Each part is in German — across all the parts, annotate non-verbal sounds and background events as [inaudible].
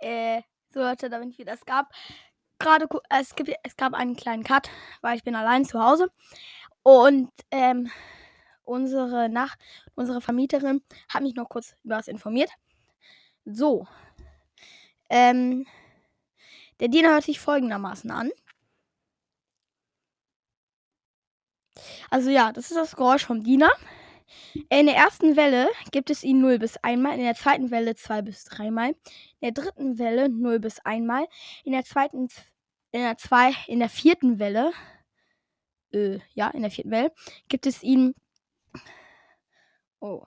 Äh, so Leute, da bin ich wieder. Es gab gerade, es, gibt, es gab einen kleinen Cut, weil ich bin allein zu Hause. Und ähm, unsere Nach unsere Vermieterin hat mich noch kurz über was informiert. So. Ähm, der Diener hört sich folgendermaßen an. Also ja, das ist das Geräusch vom Diener. In der ersten Welle gibt es ihn 0 bis 1 mal, in der zweiten Welle 2 bis 3 mal, in der dritten Welle 0 bis 1 mal, in der zweiten, in der zwei, in der vierten Welle, äh, ja, in der vierten Welle gibt es ihn, oh,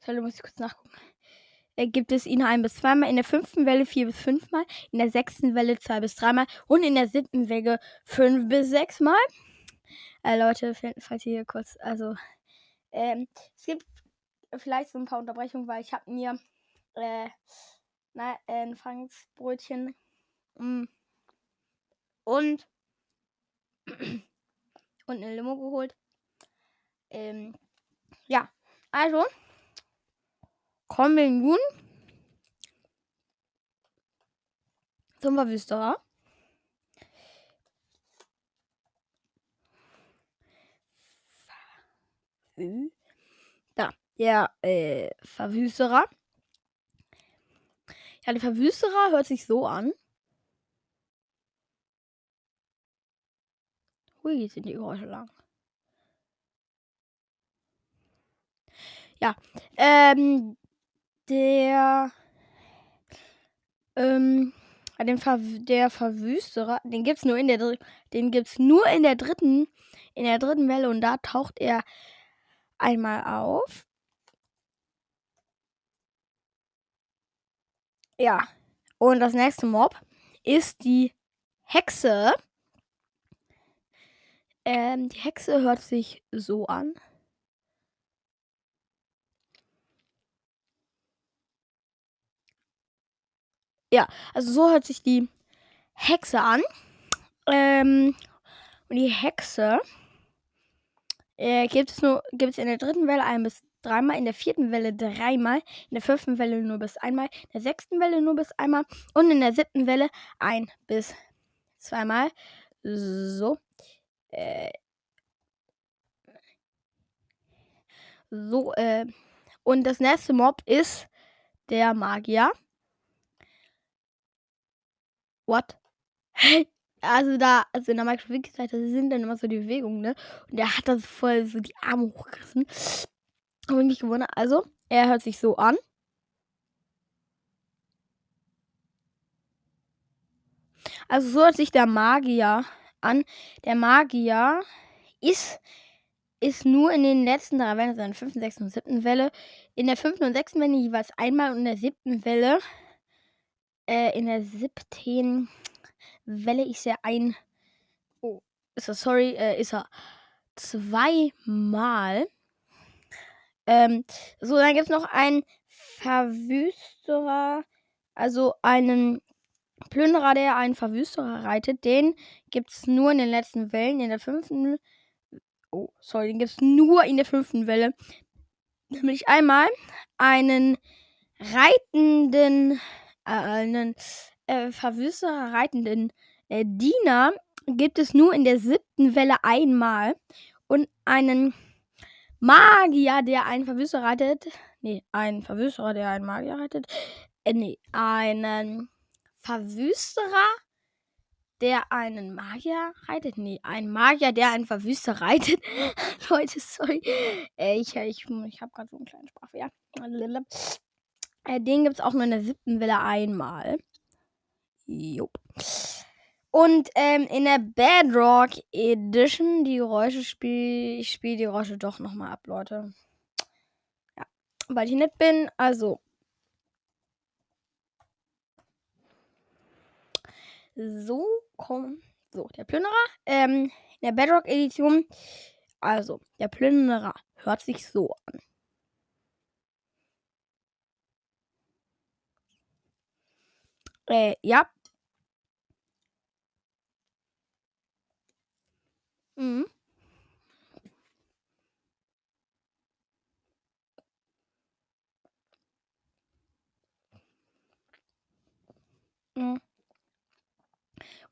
sorry, muss ich kurz nachgucken, äh, gibt es ihn 1 bis 2 mal, in der fünften Welle 4 bis 5 mal, in der sechsten Welle 2 bis 3 mal und in der siebten Welle 5 bis 6 mal. Äh, Leute, falls ihr hier kurz, also ähm, es gibt vielleicht so ein paar Unterbrechungen, weil ich habe mir äh, na, äh, ein Franksbrötchen mm, und [clears throat] und eine Limo geholt. Ähm, ja, also kommen wir nun zum Verwüsterer. Da, der äh, Verwüsterer. Ja, der Verwüsterer hört sich so an. Hui, sind die Geräusche lang. Ja, ähm, der, ähm, den Ver der Verwüsterer, den gibt's nur in der, den gibt's nur in der dritten, in der dritten Welle und da taucht er einmal auf. Ja. Und das nächste Mob ist die Hexe. Ähm, die Hexe hört sich so an. Ja, also so hört sich die Hexe an. Ähm, und die Hexe äh, gibt es nur gibt es in der dritten Welle ein bis dreimal, in der vierten Welle dreimal, in der fünften Welle nur bis einmal, in der sechsten Welle nur bis einmal und in der siebten Welle ein bis zweimal. So. Äh, so, äh. Und das nächste Mob ist der Magier. What? Also da, also in der Minecraft Wiki-Seite sind dann immer so die Bewegungen, ne? Und der hat das voll so die Arme hochgerissen. Und mich gewundert. Also, er hört sich so an. Also so hört sich der Magier an. Der Magier ist, ist nur in den letzten drei Wellen, also in der fünften, sechsten und siebten Welle, in der fünften und sechsten Welle jeweils einmal und in der siebten Welle, äh, in der siebten Welle ist er ein. Oh, ist er, sorry, äh, ist er zweimal. Ähm, so, dann gibt es noch einen Verwüsterer, also einen Plünderer, der einen Verwüsterer reitet. Den gibt es nur in den letzten Wellen, in der fünften. Oh, sorry, den gibt es nur in der fünften Welle. Nämlich einmal einen reitenden, äh, einen äh, Verwüsterer reitenden äh, Diener gibt es nur in der siebten Welle einmal. Und einen Magier, der einen Verwüsterer reitet. Nee, einen Verwüsterer, der einen Magier reitet. Äh, nee, einen Verwüsterer, der einen Magier reitet. Nee, ein Magier, der einen Verwüster reitet. [laughs] Leute, sorry. Äh, ich ich, ich habe gerade so einen kleinen Sprachfehler. Äh, den gibt es auch nur in der siebten Welle einmal. Jupp. Und ähm, in der Bedrock Edition, die Geräusche spiele ich spiele die Geräusche doch nochmal ab, Leute. Ja, weil ich nett bin. Also. So, komm. So, der Plünderer. Ähm, in der Bedrock Edition. Also, der Plünderer hört sich so an. Äh, ja, Mhm.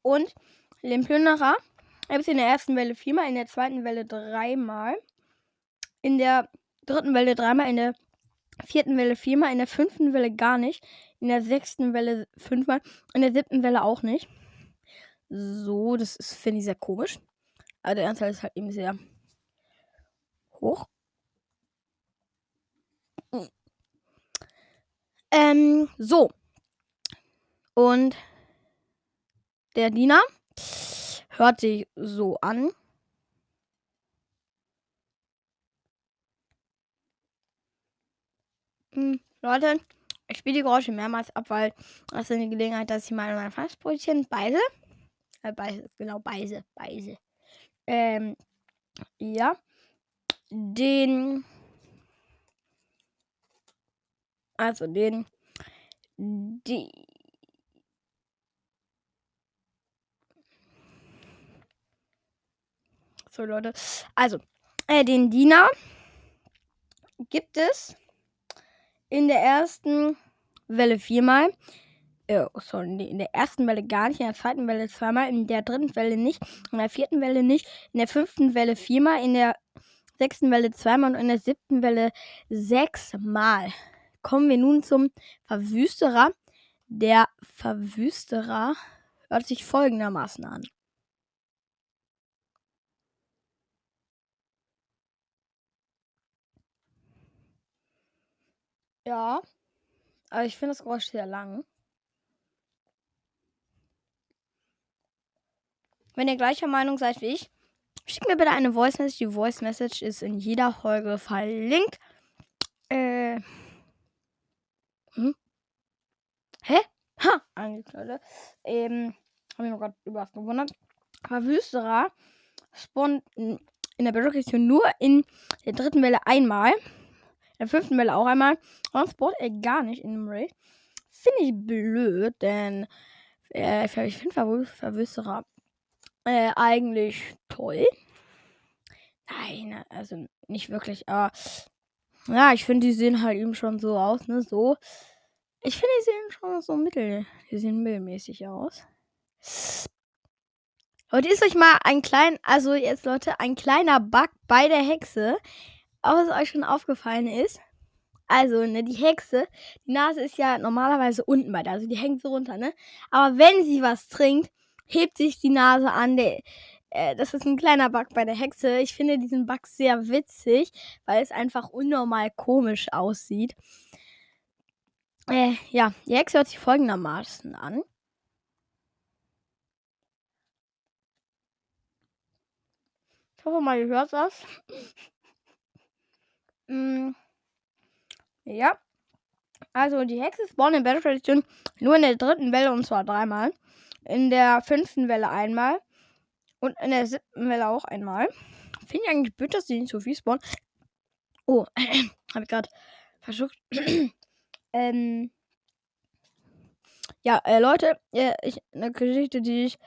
Und den Plünderer gibt es in der ersten Welle viermal, in der zweiten Welle dreimal, in der dritten Welle dreimal, in der vierten Welle viermal, in der fünften Welle gar nicht, in der sechsten Welle fünfmal, in der siebten Welle auch nicht. So, das ist, finde ich, sehr komisch. Aber der Anteil ist halt eben sehr hoch. Ähm, so. Und der Diener hört sich so an. Hm, Leute, ich spiele die Geräusche mehrmals ab, weil das ist eine Gelegenheit, dass ich mal mein Fassbrötchen beiße. Äh, beiße, genau, beiße, beiße. Ähm, ja. Den. Also den. Die. So, Leute. Also, äh, den Diener gibt es in der ersten Welle viermal. Äh, oh, sorry, in der ersten Welle gar nicht, in der zweiten Welle zweimal, in der dritten Welle nicht, in der vierten Welle nicht, in der fünften Welle viermal, in der sechsten Welle zweimal und in der siebten Welle sechsmal. Kommen wir nun zum Verwüsterer. Der Verwüsterer hört sich folgendermaßen an. Ja. Aber ich finde das Geräusch sehr lang. Wenn ihr gleicher Meinung seid wie ich, schickt mir bitte eine Voice Message. Die Voice Message ist in jeder Folge verlinkt. Äh. Hm? Hä? Ha! Leute. Ähm, hab ich mir gerade überrascht gewundert. Verwüsterer spawnt in der Bedrohung nur in der dritten Welle einmal der fünften Welle auch einmal. Und spawnt er gar nicht in dem Raid. Finde ich blöd, denn äh, ich finde Verw Verwüsterer äh, eigentlich toll. Nein, also nicht wirklich, aber ja, ich finde, die sehen halt eben schon so aus, ne? So. Ich finde, die sehen schon so mittel. Die sehen mittelmäßig aus. Heute ist euch mal ein klein, also jetzt Leute, ein kleiner Bug bei der Hexe es euch schon aufgefallen ist. Also, ne, die Hexe, die Nase ist ja normalerweise unten bei der, also die hängt so runter, ne? Aber wenn sie was trinkt, hebt sich die Nase an. Der, äh, das ist ein kleiner Bug bei der Hexe. Ich finde diesen Bug sehr witzig, weil es einfach unnormal komisch aussieht. Äh, ja, die Hexe hört sich folgendermaßen an. Ich hoffe mal, ihr hört das. [laughs] Mm, ja. Also die Hexe spawnen in Battle Tradition nur in der dritten Welle und zwar dreimal. In der fünften Welle einmal. Und in der siebten Welle auch einmal. Finde ich eigentlich blöd, dass die nicht so viel spawnen. Oh, [clears throat] habe ich gerade verschluckt. [clears throat] ähm. Ja, äh, Leute, äh, ich, eine Geschichte, die ich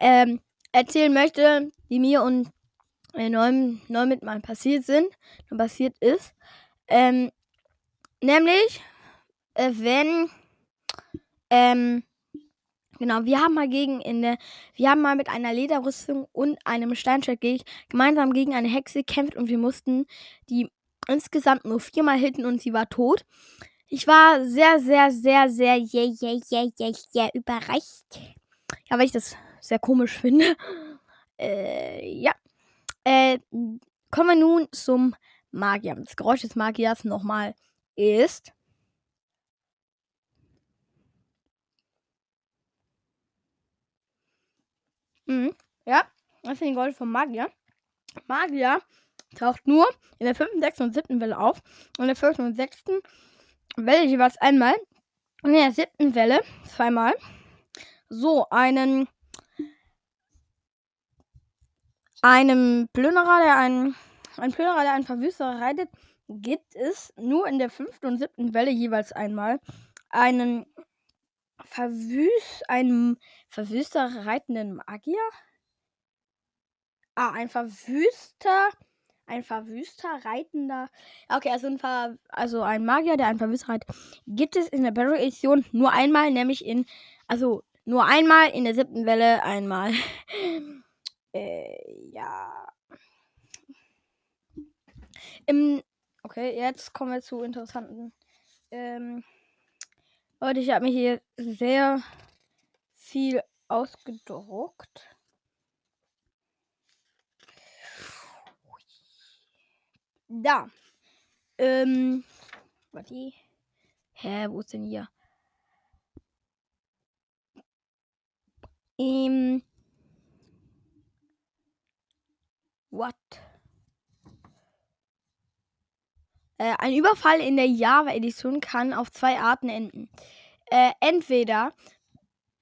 ähm, erzählen möchte, die mir und äh, neu, mit mal passiert sind, passiert ist. Ähm, nämlich, äh, wenn, ähm, genau, wir haben mal gegen in der, wir haben mal mit einer Lederrüstung und einem Steinschwert gemeinsam gegen eine Hexe gekämpft und wir mussten die insgesamt nur viermal hitten und sie war tot. Ich war sehr, sehr, sehr, sehr, yeah, yeah, yeah, yeah, yeah, überrascht. Ja, weil ich das sehr komisch finde. [laughs] Äh, ja. Äh, kommen wir nun zum Magier. Das Geräusch des Magiers nochmal ist. Mhm. Ja, das sind die Geräusche vom Magier. Magier taucht nur in der 5., 6. und 7. Welle auf. Und in der 5. und 6. Welle jeweils einmal. Und in der 7. Welle zweimal. So, einen einem Plünderer, der einen, ein Plünderer, der einen Verwüster reitet, gibt es nur in der fünften und siebten Welle jeweils einmal einen Verwüst, einen Verwüster reitenden Magier. Ah, ein Verwüster, ein Verwüster reitender. Okay, also ein, Ver, also ein Magier, der einen Verwüster reitet, gibt es in der Battle Edition nur einmal, nämlich in, also Nur einmal in der siebten Welle einmal. [laughs] äh, ja. Im, okay, jetzt kommen wir zu interessanten. Ähm, Leute, ich habe mir hier sehr viel ausgedruckt. Da. Ähm. Warte. Hä, wo ist denn hier? Ähm. What? Äh, ein Überfall in der Java-Edition kann auf zwei Arten enden. Äh, entweder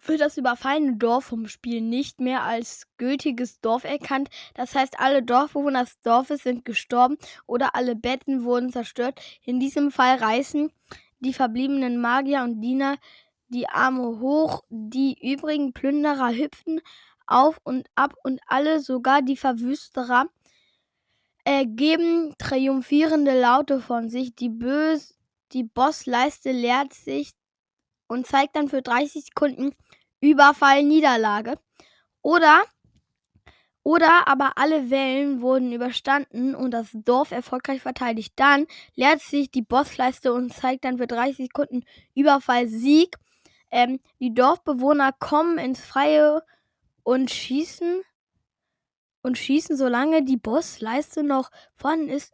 wird das überfallene Dorf vom Spiel nicht mehr als gültiges Dorf erkannt. Das heißt, alle Dorfbewohner des Dorfes sind gestorben oder alle Betten wurden zerstört. In diesem Fall reißen die verbliebenen Magier und Diener die Arme hoch, die übrigen Plünderer hüpfen auf und ab und alle, sogar die Verwüsterer, äh, geben triumphierende Laute von sich. Die Bös die Bossleiste leert sich und zeigt dann für 30 Sekunden Überfall, Niederlage. Oder, oder aber alle Wellen wurden überstanden und das Dorf erfolgreich verteidigt. Dann leert sich die Bossleiste und zeigt dann für 30 Sekunden Überfall, Sieg. Ähm, die Dorfbewohner kommen ins Freie und schießen und schießen, solange die Bossleiste noch vorhanden ist.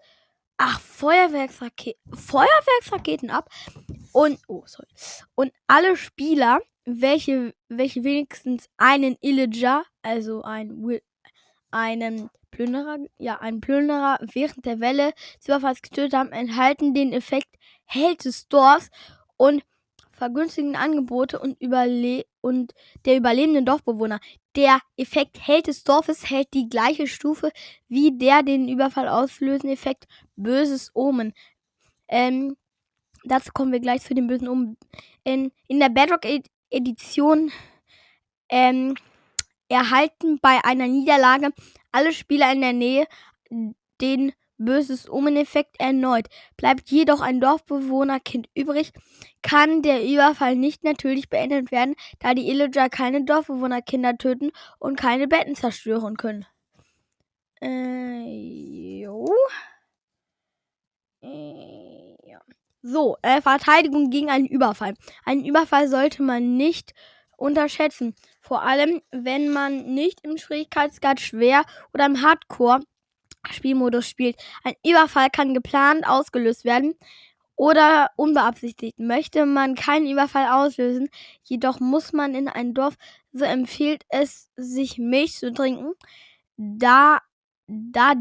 Ach, Feuerwerksraketen, Feuerwerksraketen ab. Und, oh, sorry. Und alle Spieler welche, welche wenigstens einen Illager, also ein, einen Plünderer, ja, einen Plünderer während der Welle des Überfalls getötet haben, enthalten den Effekt Held des Dorfs und vergünstigen Angebote und, überle und der überlebenden Dorfbewohner. Der Effekt Held des Dorfes hält die gleiche Stufe wie der den Überfall auslösende Effekt Böses Omen. Ähm, dazu kommen wir gleich zu den bösen Omen. In, in der Bedrock Edition ähm, erhalten bei einer Niederlage alle Spieler in der Nähe den böses Omen-Effekt erneut. Bleibt jedoch ein Dorfbewohnerkind übrig, kann der Überfall nicht natürlich beendet werden, da die Illager keine Dorfbewohnerkinder töten und keine Betten zerstören können. Äh, jo. Äh, ja. So, äh, Verteidigung gegen einen Überfall. Einen Überfall sollte man nicht unterschätzen. Vor allem, wenn man nicht im Schwierigkeitsgrad schwer oder im Hardcore Spielmodus spielt. Ein Überfall kann geplant ausgelöst werden oder unbeabsichtigt. Möchte man keinen Überfall auslösen, jedoch muss man in ein Dorf, so empfiehlt es sich Milch zu trinken, da da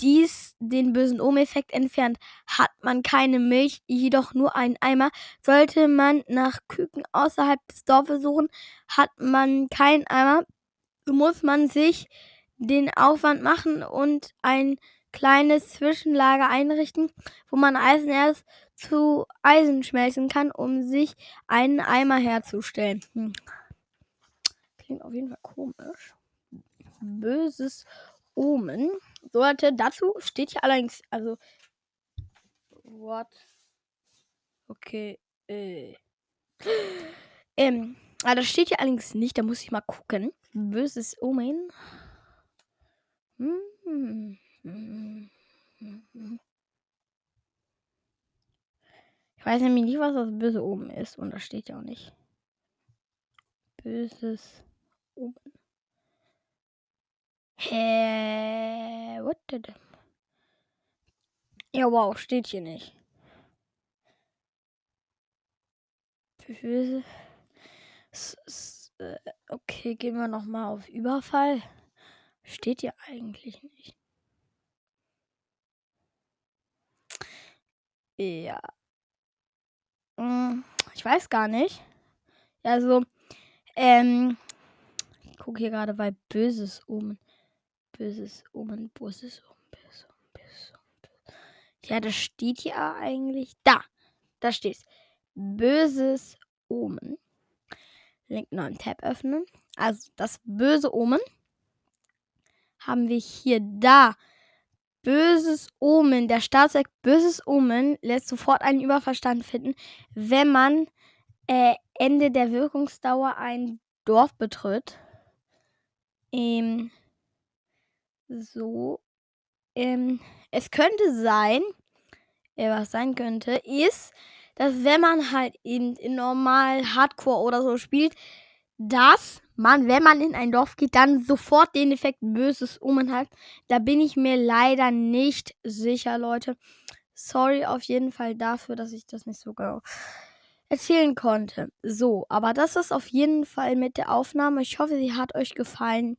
dies den bösen Ohm-Effekt entfernt, hat man keine Milch, jedoch nur einen Eimer. Sollte man nach Küken außerhalb des Dorfes suchen, hat man keinen Eimer, muss man sich den Aufwand machen und ein kleines Zwischenlager einrichten, wo man Eisenerz zu Eisen schmelzen kann, um sich einen Eimer herzustellen. Hm. Klingt auf jeden Fall komisch. Böses Omen. Sollte dazu steht hier allerdings, also what? Okay, äh. [gasps] Ähm, aber ah, das steht hier allerdings nicht, da muss ich mal gucken. Böses Omen. Ich weiß nämlich nicht, was das böse Omen ist und das steht ja auch nicht. Böses Omen. Hä? What the? Ja, wow, steht hier nicht. Okay, gehen wir nochmal auf Überfall. Steht hier eigentlich nicht. Ja. Hm, ich weiß gar nicht. Also, ähm, ich gucke hier gerade bei Böses um. Böses Omen, böses Omen, böses Omen, böses Omen. Ja, das steht ja eigentlich. Da, da steht's. Böses Omen. Link neuen Tab öffnen. Also das böse Omen haben wir hier da. Böses Omen. Der Startzweck Böses Omen lässt sofort einen Überverstand finden, wenn man äh, Ende der Wirkungsdauer ein Dorf betritt. Ähm, so. Ähm, es könnte sein, äh, was sein könnte, ist, dass wenn man halt eben in normal Hardcore oder so spielt, dass man, wenn man in ein Dorf geht, dann sofort den Effekt böses Omen hat. Da bin ich mir leider nicht sicher, Leute. Sorry auf jeden Fall dafür, dass ich das nicht so genau erzählen konnte. So, aber das ist auf jeden Fall mit der Aufnahme. Ich hoffe, sie hat euch gefallen.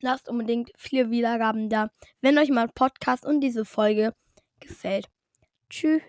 Lasst unbedingt viele Wiedergaben da, wenn euch mein Podcast und diese Folge gefällt. Tschüss.